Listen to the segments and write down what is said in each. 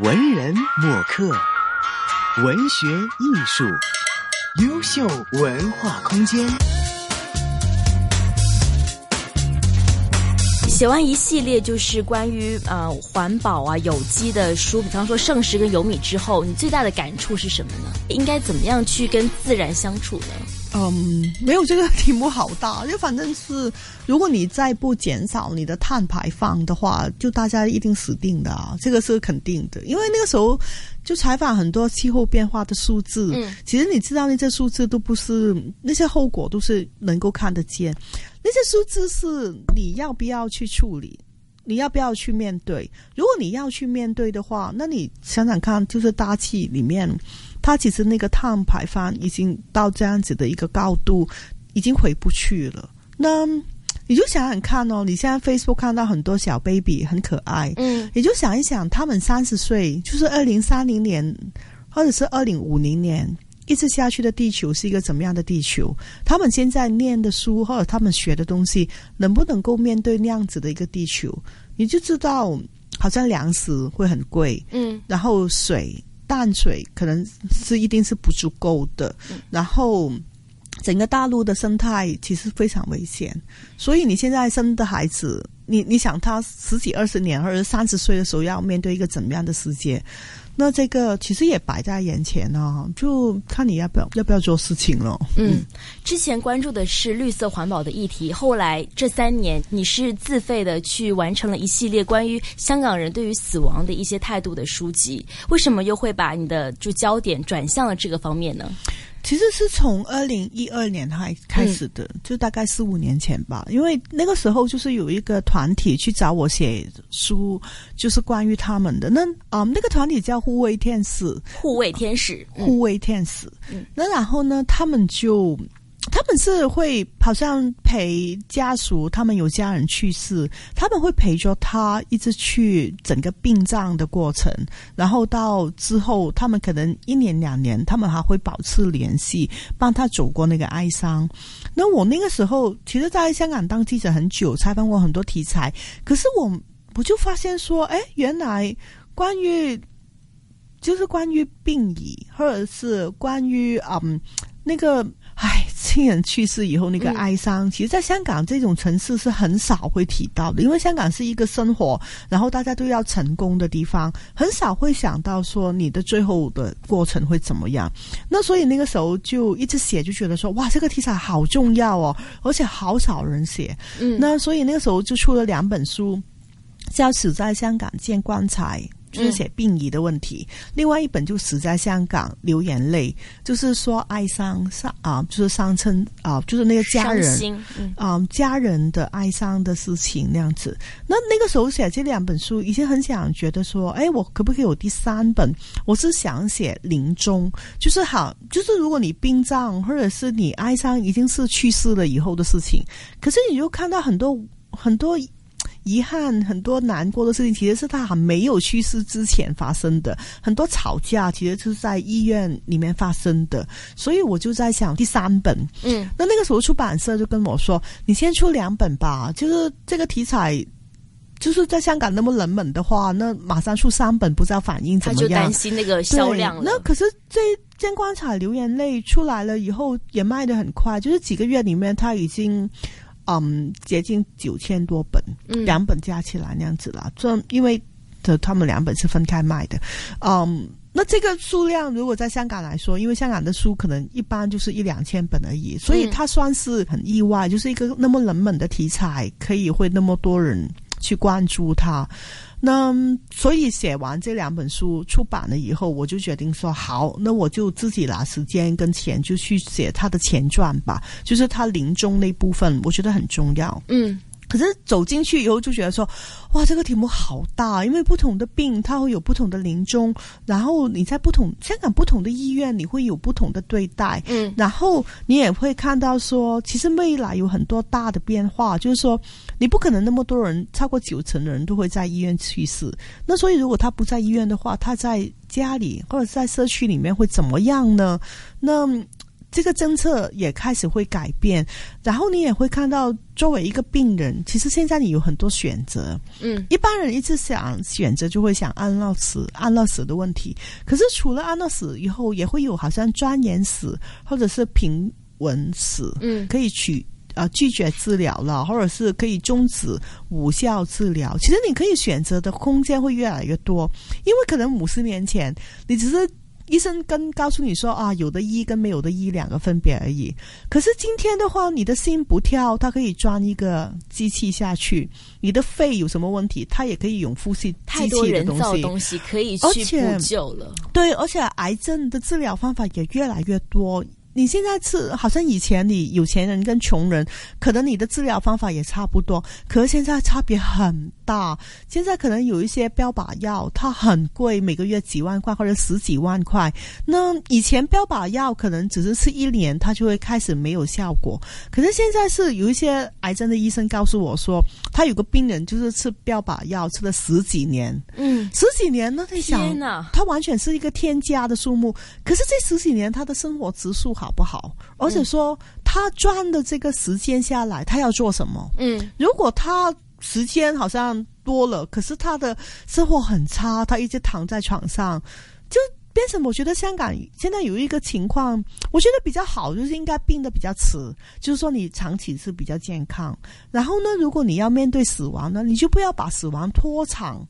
文人墨客，文学艺术，优秀文化空间。写完一系列就是关于呃环保啊、有机的书，比方说《圣食》跟《有米》之后，你最大的感触是什么呢？应该怎么样去跟自然相处呢？嗯，没有这个题目好大，就反正是如果你再不减少你的碳排放的话，就大家一定死定的啊，这个是肯定的。因为那个时候就采访很多气候变化的数字，嗯，其实你知道那些数字都不是那些后果都是能够看得见，那些数字是你要不要去处理，你要不要去面对？如果你要去面对的话，那你想想看，就是大气里面。它其实那个碳排放已经到这样子的一个高度，已经回不去了。那你就想想看哦，你现在 Facebook 看到很多小 baby 很可爱，嗯，你就想一想，他们三十岁，就是二零三零年或者是二零五零年一直下去的地球是一个怎么样的地球？他们现在念的书或者他们学的东西，能不能够面对那样子的一个地球？你就知道，好像粮食会很贵，嗯，然后水。淡水可能是一定是不足够的，然后整个大陆的生态其实非常危险，所以你现在生的孩子，你你想他十几二十年或者三十岁的时候要面对一个怎么样的世界？那这个其实也摆在眼前啊，就看你要不要要不要做事情了。嗯，之前关注的是绿色环保的议题，后来这三年你是自费的去完成了一系列关于香港人对于死亡的一些态度的书籍，为什么又会把你的就焦点转向了这个方面呢？其实是从二零一二年开开始的，就大概四五年前吧。因为那个时候就是有一个团体去找我写书，就是关于他们的。那啊，那个团体叫护卫天使，护卫天使，护卫天使。那然后呢，他们就。他们是会好像陪家属，他们有家人去世，他们会陪着他一直去整个殡葬的过程，然后到之后，他们可能一年两年，他们还会保持联系，帮他走过那个哀伤。那我那个时候，其实在香港当记者很久，采访过很多题材，可是我我就发现说，哎，原来关于就是关于病仪，或者是关于嗯那个。唉，亲人去世以后那个哀伤，其实，在香港这种城市是很少会提到的，因为香港是一个生活，然后大家都要成功的地方，很少会想到说你的最后的过程会怎么样。那所以那个时候就一直写，就觉得说哇，这个题材好重要哦，而且好少人写。嗯，那所以那个时候就出了两本书，叫《死在香港见棺材》。就是写病仪的问题，另外一本就死在香港流眼泪，就是说哀伤伤啊，就是伤称啊，就是那个家人啊家人的哀伤的事情那样子。那那个时候写这两本书，以前很想觉得说，哎，我可不可以有第三本？我是想写临终，就是好，就是如果你殡葬或者是你哀伤已经是去世了以后的事情，可是你就看到很多很多。遗憾很多难过的事情，其实是他还没有去世之前发生的。很多吵架其实是在医院里面发生的。所以我就在想第三本，嗯，那那个时候出版社就跟我说：“你先出两本吧，就是这个题材，就是在香港那么冷门的话，那马上出三本，不知道反应怎么样。”他就担心那个销量。那可是这《见棺材流眼泪》出来了以后，也卖的很快，就是几个月里面，他已经。嗯，接近九千多本，两本加起来那样子啦。这因为的他们两本是分开卖的，嗯，那这个数量如果在香港来说，因为香港的书可能一般就是一两千本而已，所以它算是很意外，就是一个那么冷门的题材，可以会那么多人去关注它。那所以写完这两本书出版了以后，我就决定说好，那我就自己拿时间跟钱就去写他的前传吧，就是他临终那部分，我觉得很重要。嗯。可是走进去以后就觉得说，哇，这个题目好大，因为不同的病它会有不同的临终，然后你在不同香港不同的医院你会有不同的对待，嗯，然后你也会看到说，其实未来有很多大的变化，就是说你不可能那么多人超过九成的人都会在医院去世，那所以如果他不在医院的话，他在家里或者在社区里面会怎么样呢？那。这个政策也开始会改变，然后你也会看到，作为一个病人，其实现在你有很多选择。嗯，一般人一直想选择，就会想安乐死、安乐死的问题。可是除了安乐死以后，也会有好像钻研死或者是平稳死，嗯可以取。啊，拒绝治疗了，或者是可以终止无效治疗。其实你可以选择的空间会越来越多，因为可能五十年前你只是医生跟告诉你说啊，有的医跟没有的医两个分别而已。可是今天的话，你的心不跳，它可以装一个机器下去；你的肺有什么问题，它也可以用呼吸机器的东西。人造东西可以去而且补救了。对，而且癌症的治疗方法也越来越多。你现在吃好像以前你有钱人跟穷人，可能你的治疗方法也差不多，可是现在差别很大。现在可能有一些标靶药，它很贵，每个月几万块或者十几万块。那以前标靶药可能只是吃一年，它就会开始没有效果。可是现在是有一些癌症的医生告诉我说，他有个病人就是吃标靶药吃了十几年，嗯，十几年呢，他想天哪，它完全是一个添加的数目。可是这十几年他的生活指数好不好？而且说他赚的这个时间下来，他要做什么？嗯，如果他时间好像多了，可是他的生活很差，他一直躺在床上，就变成我觉得香港现在有一个情况，我觉得比较好，就是应该病的比较迟，就是说你长期是比较健康。然后呢，如果你要面对死亡呢，你就不要把死亡拖长。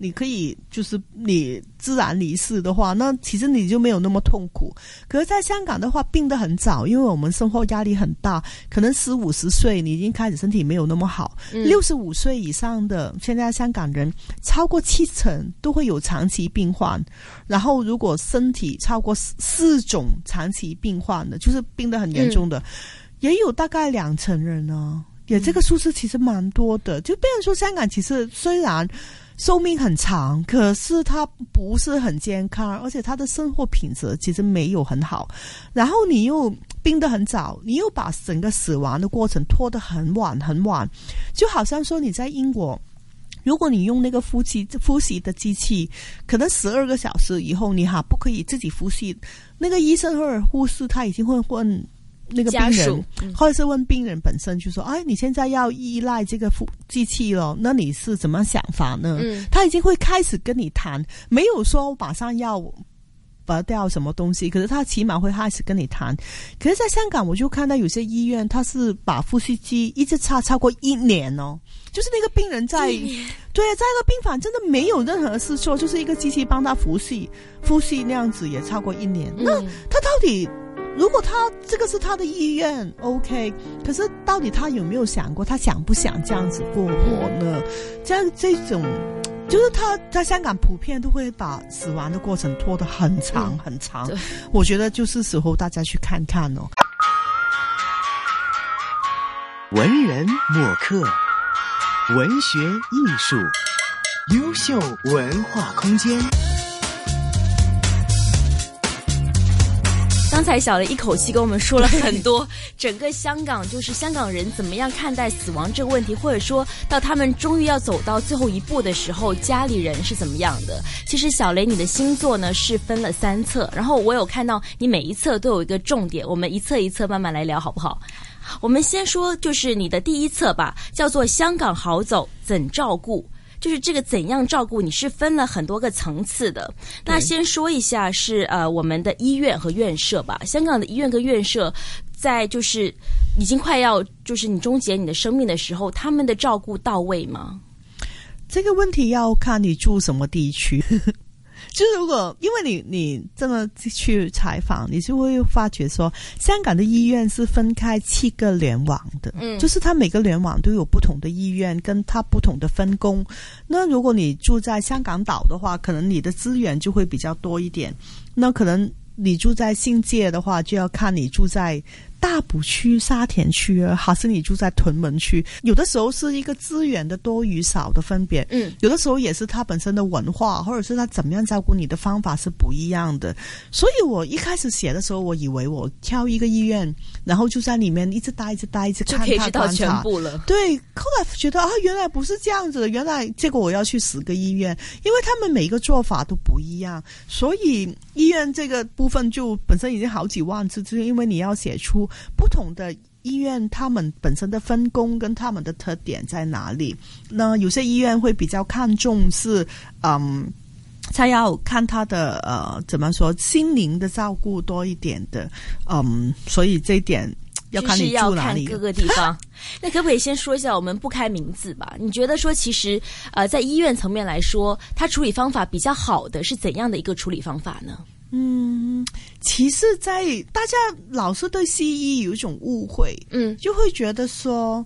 你可以就是你自然离世的话，那其实你就没有那么痛苦。可是，在香港的话，病得很早，因为我们生活压力很大，可能四五十岁你已经开始身体没有那么好。六十五岁以上的现在香港人超过七成都会有长期病患，然后如果身体超过四四种长期病患的，就是病得很严重的，也有大概两成人呢。也这个数字其实蛮多的，就变成说香港其实虽然。寿命很长，可是他不是很健康，而且他的生活品质其实没有很好。然后你又病得很早，你又把整个死亡的过程拖得很晚很晚，就好像说你在英国，如果你用那个呼吸呼吸的机器，可能十二个小时以后你哈不可以自己呼吸，那个医生或者护士他已经会问。那个病人或者是问病人本身，就说：“哎，你现在要依赖这个呼机器了，那你是怎么想法呢？”嗯他已经会开始跟你谈，没有说马上要拔掉什么东西，可是他起码会开始跟你谈。可是，在香港，我就看到有些医院，他是把呼吸机一直插超过一年哦，就是那个病人在对，在一个病房真的没有任何事做，就是一个机器帮他呼吸，呼吸那样子也超过一年。那嗯他到底？如果他这个是他的意愿，OK，可是到底他有没有想过，他想不想这样子过活呢？这样这种，就是他在香港普遍都会把死亡的过程拖得很长嗯很长。对我觉得就是时候大家去看看哦。文人墨客，文学艺术，优秀文化空间。刚才小雷一口气跟我们说了很多，整个香港就是香港人怎么样看待死亡这个问题，或者说到他们终于要走到最后一步的时候，家里人是怎么样的。其实小雷，你的星座呢是分了三册，然后我有看到你每一册都有一个重点，我们一册一册慢慢来聊，好不好？我们先说就是你的第一册吧，叫做《香港好走怎照顾》。就是这个怎样照顾你是分了很多个层次的。那先说一下是呃我们的医院和院舍吧。香港的医院跟院舍，在就是已经快要就是你终结你的生命的时候，他们的照顾到位吗？这个问题要看你住什么地区。就是如果因为你你这么去采访，你就会发觉说，香港的医院是分开七个联网的，嗯就是它每个联网都有不同的医院，跟它不同的分工。那如果你住在香港岛的话，可能你的资源就会比较多一点。那可能你住在新界的话，就要看你住在大埔区、沙田区，还是你住在屯门区，有的时候是一个资源的多与少的分别。嗯，有的时候也是他本身的文化，或者是他怎么样照顾你的方法是不一样的。所以我一开始写的时候，我以为我挑一个医院，然后就在里面一直待、一直待、一直看观察。全部了。对，后来觉得啊，原来不是这样子的，原来结果我要去十个医院，因为他们每一个做法都不一样，所以医院这个部分就本身已经好几万字，就是因为你要写出不同的。医院他们本身的分工跟他们的特点在哪里？那有些医院会比较看重是，嗯，他要看他的呃怎么说心灵的照顾多一点的，嗯，所以这一点要看你就是要住哪里。看各个地方。那可不可以先说一下，我们不开名字吧？你觉得说，其实呃，在医院层面来说，它处理方法比较好的是怎样的一个处理方法呢？嗯，其实，在大家老是对西医有一种误会，嗯，就会觉得说，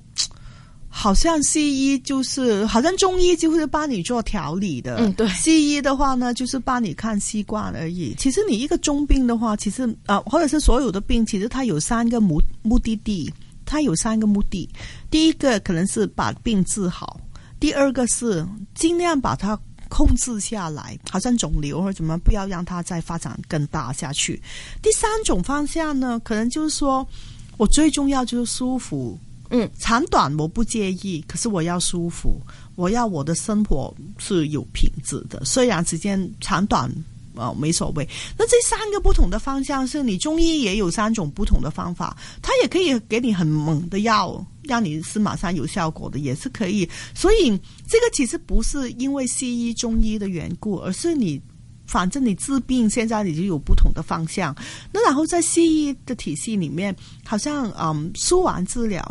好像西医就是好像中医就是帮你做调理的，嗯对西医的话呢，就是帮你看习惯而已。其实你一个中病的话，其实啊、呃或者是所有的病，其实它有三个目目的地，它有三个目的。第一个可能是把病治好，第二个是尽量把它控制下来，好像肿瘤或者怎么，不要让它再发展更大下去。第三种方向呢，可能就是说我最重要就是舒服，嗯，长短我不介意，可是我要舒服，我要我的生活是有品质的，虽然时间长短。呃，没所谓。那这三个不同的方向是你中医也有三种不同的方法，它也可以给你很猛的药，让你是马上有效果的，也是可以。所以这个其实不是因为西医、中医的缘故，而是你反正你治病现在你就有不同的方向。那然后在西医的体系里面，好像嗯，输完治疗，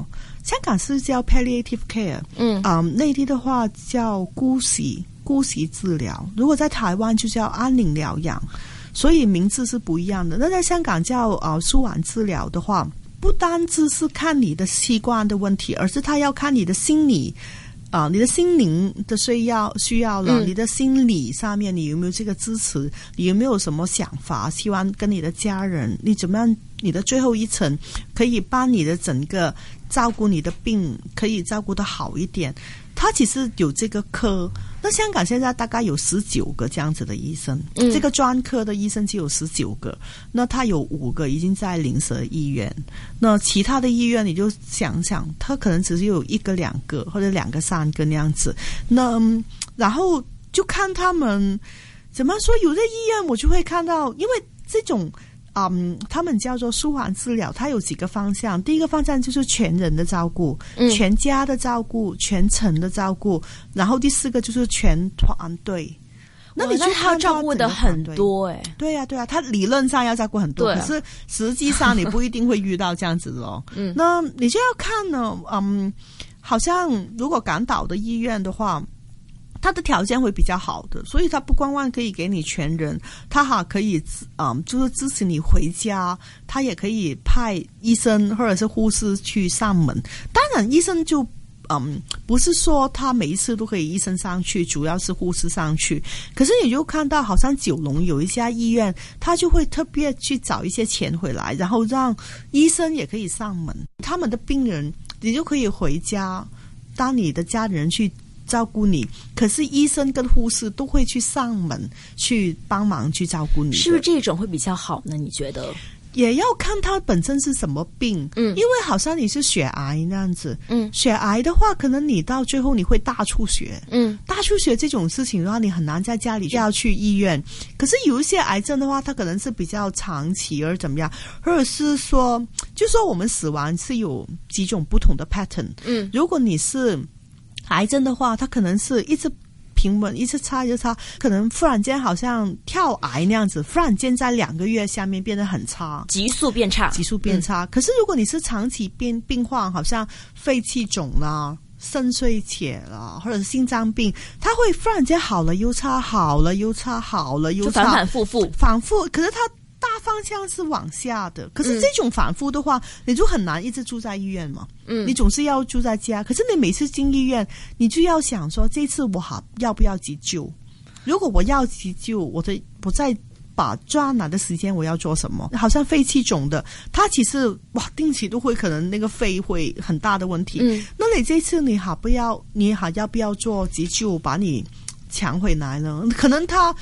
香港是叫 palliative care，嗯嗯，内地的话叫姑息姑息治疗，如果在台湾就叫安宁疗养，所以名字是不一样的。那在香港叫呃输完治疗的话，不单只是看你的器官的问题，而是他要看你的心理。啊、你的心灵的需要需要了，嗯你的心理上面你有没有这个支持？你有没有什么想法？希望跟你的家人，你怎么样？你的最后一层可以帮你的整个照顾你的病，可以照顾的好一点。他其实有这个科，那香港现在大概有十九个这样子的医生，嗯这个专科的医生只有十九个，那他有五个已经在临舍医院，那其他的医院你就想想，他可能只是有一个、两个或者两个、三个那样子，那嗯然后就看他们怎么说。有的医院我就会看到，因为这种。嗯，他们叫做舒缓治疗，它有几个方向。第一个方向就是全人的照顾，嗯全家的照顾，全程的照顾。然后第四个就是全团队。那你去看他照顾的很多。多哎、对呀、对呀、他理论上要照顾很多，可是实际上你不一定会遇到这样子的哦。嗯那你就要看呢，嗯，好像如果港岛的医院的话，他的条件会比较好的，所以他不光光可以给你全人，他哈可以嗯，就是支持你回家，他也可以派医生或者是护士去上门。当然，医生就。嗯，不是说他每一次都可以医生上去，主要是护士上去。可是你就看到，好像九龙有一家医院，他就会特别去找一些钱回来，然后让医生也可以上门，他们的病人你就可以回家，当你的家人去照顾你，可是医生跟护士都会去上门去帮忙去照顾你，是不是这种会比较好呢？你觉得？也要看他本身是什么病，嗯因为好像你是血癌那样子，嗯血癌的话，可能你到最后你会大出血，嗯大出血这种事情的话，你很难在家里就要去医院。可是有一些癌症的话，它可能是比较长期而怎么样，或者是说，就说我们死亡是有几种不同的 pattern。嗯如果你是癌症的话，它可能是一直平稳，一直差一直差，可能忽然间好像跳癌那样子，忽然间在两个月下面变得很差。急速变差，急速变差。可是如果你是长期病病患，好像肺气肿啦、肾衰竭啦，或者是心脏病，它会忽然间好了又差，好了又差，好了又差，反反复复。反复。可是它大方向是往下的，可是这种反复的话，你就很难一直住在医院嘛。嗯你总是要住在家，可是你每次进医院，你就要想说，这次我好要不要急救？如果我要急救，我的我在把抓拿的时间我要做什么？好像肺气肿的，他其实哇，定期都会可能那个肺会很大的问题。嗯，那你这次你好不要，你好要不要做急救把你抢回来呢？可能他。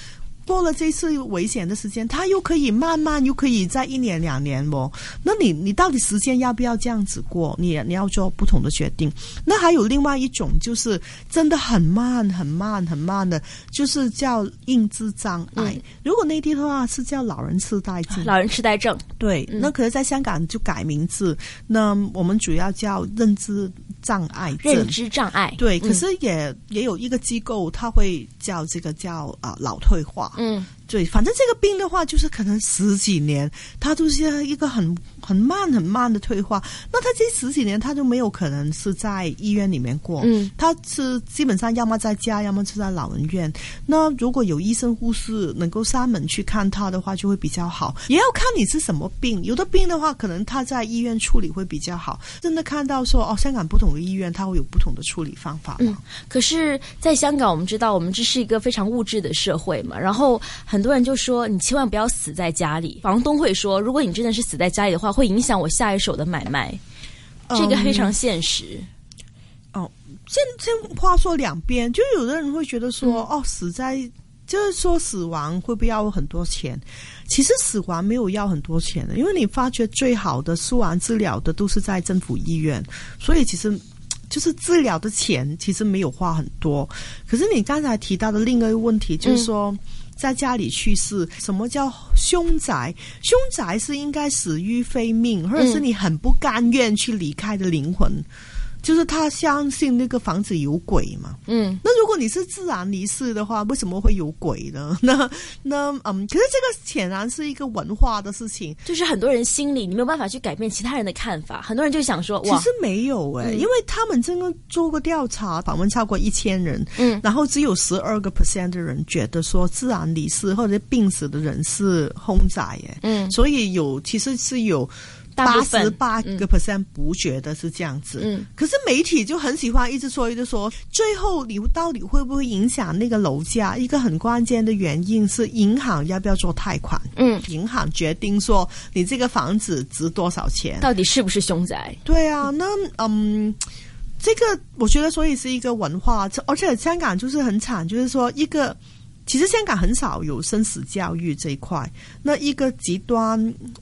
过了这次危险的时间，他又可以慢慢又可以在一年两年哦。那你你到底时间要不要这样子过？你你要做不同的决定。那还有另外一种就是真的很慢很慢很慢的，就是叫认知障碍。如果内地的话是叫老人痴呆症。老人痴呆症，对。那可是在香港就改名字，那我们主要叫认知障碍症。认知障碍，对。可是也也有一个机构，他会叫这个叫啊老退化。嗯，对，反正这个病的话，就是可能十几年，它都是一个很很慢很慢的退化。那他这十几年，他就没有可能是在医院里面过，嗯，他是基本上要么在家，要么是在老人院。那如果有医生护士能够上门去看他的话，就会比较好。也要看你是什么病，有的病的话，可能他在医院处理会比较好。真的看到说，哦，香港不同的医院，它会有不同的处理方法。嗯，可是，在香港，我们知道，我们这是一个非常物质的社会嘛，然后。很多人就说：“你千万不要死在家里。”房东会说：“如果你真的是死在家里的话，会影响我下一手的买卖。”这个非常现实。哦，这这话说两边，就有的人会觉得说：“哦，死在就是说死亡会不会要很多钱？”其实死亡没有要很多钱的，因为你发觉最好的输完治疗的都是在政府医院，所以其实就是治疗的钱其实没有花很多。可是你刚才提到的另一个问题就是说。在家里去世，什么叫凶宅？凶宅是应该死于非命，或者是你很不甘愿去离开的灵魂。就是他相信那个房子有鬼嘛？嗯，那如果你是自然离世的话，为什么会有鬼呢？那那嗯，可是这个显然是一个文化的事情，就是很多人心里你没有办法去改变其他人的看法，很多人就想说，其实没有哎，因为他们真的做过调查，访问超过一千人，嗯，然后只有十二个 percent 的人觉得说自然离世或者病死的人是凶宅哎，嗯，所以有其实是有。八十八个 percent 不觉得是这样子，嗯，可是媒体就很喜欢一直说一直说，最后你到底会不会影响那个楼价？一个很关键的原因是银行要不要做贷款，嗯，银行决定说你这个房子值多少钱，到底是不是凶宅？对啊，那嗯，这个我觉得所以是一个文化，而且香港就是很惨，就是说一个。其实香港很少有生死教育这一块，那一个极端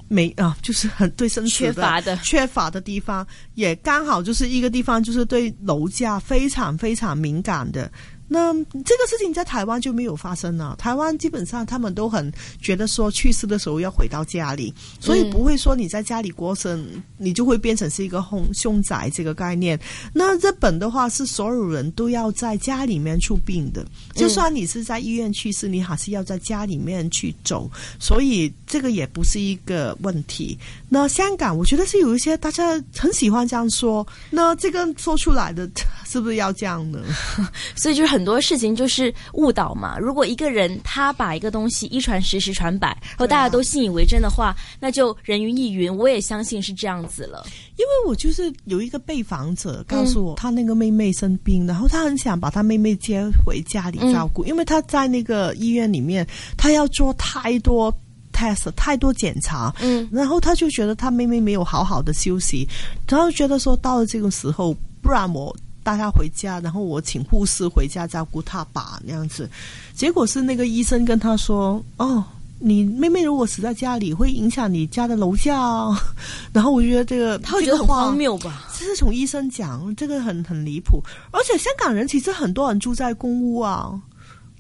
没啊，就是很对生死缺乏的缺乏的地方，也刚好就是一个地方，就是对楼价非常非常敏感的。那这个事情在台湾就没有发生了。台湾基本上他们都很觉得说去世的时候要回到家里，所以不会说你在家里过生，你就会变成是一个凶凶宅这个概念。那日本的话是所有人都要在家里面出殡的，就算你是在医院去世，你还是要在家里面去走。所以这个也不是一个问题。那香港我觉得是有一些大家很喜欢这样说，那这个说出来的是不是要这样呢？所以就是很。多事情就是误导嘛。如果一个人他把一个东西一传十，十传百，然后大家都信以为真的话，那就人云亦云。我也相信是这样子了。因为我就是有一个被访者告诉我，他那个妹妹生病，然后他很想把他妹妹接回家里照顾，因为他在那个医院里面，他要做太多 test，太多检查。嗯，然后他就觉得他妹妹没有好好的休息，然后觉得说到了这个时候，不然我。带他回家，然后我请护士回家照顾他吧，那样子。结果是那个医生跟他说：“哦，你妹妹如果死在家里，会影响你家的楼价。”然后我觉得这个他会觉得很荒谬吧？这是从医生讲，这个很很离谱。而且香港人其实很多人住在公屋啊，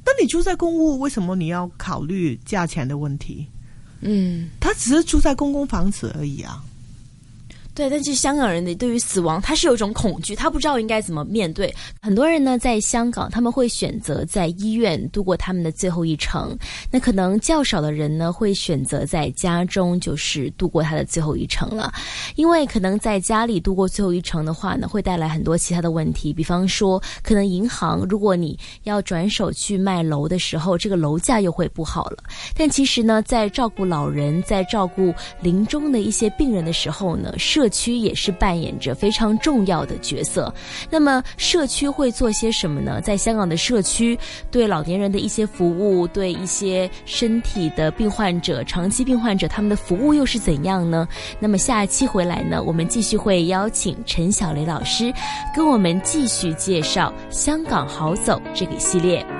那你住在公屋，为什么你要考虑价钱的问题？嗯，他只是住在公共房子而已啊。对，但是香港人的对于死亡，他是有一种恐惧，他不知道应该怎么面对。很多人呢，在香港，他们会选择在医院度过他们的最后一程。那可能较少的人呢，会选择在家中，就是度过他的最后一程了。因为可能在家里度过最后一程的话呢，会带来很多其他的问题，比方说，可能银行如果你要转手去卖楼的时候，这个楼价又会不好了。但其实呢，在照顾老人，在照顾临终的一些病人的时候呢，设社区也是扮演着非常重要的角色。那么社区会做些什么呢？在香港的社区，对老年人的一些服务，对一些身体的病患者、长期病患者，他们的服务又是怎样呢？那么下一期回来呢，我们继续会邀请陈小雷老师跟我们继续介绍《香港好走》这个系列。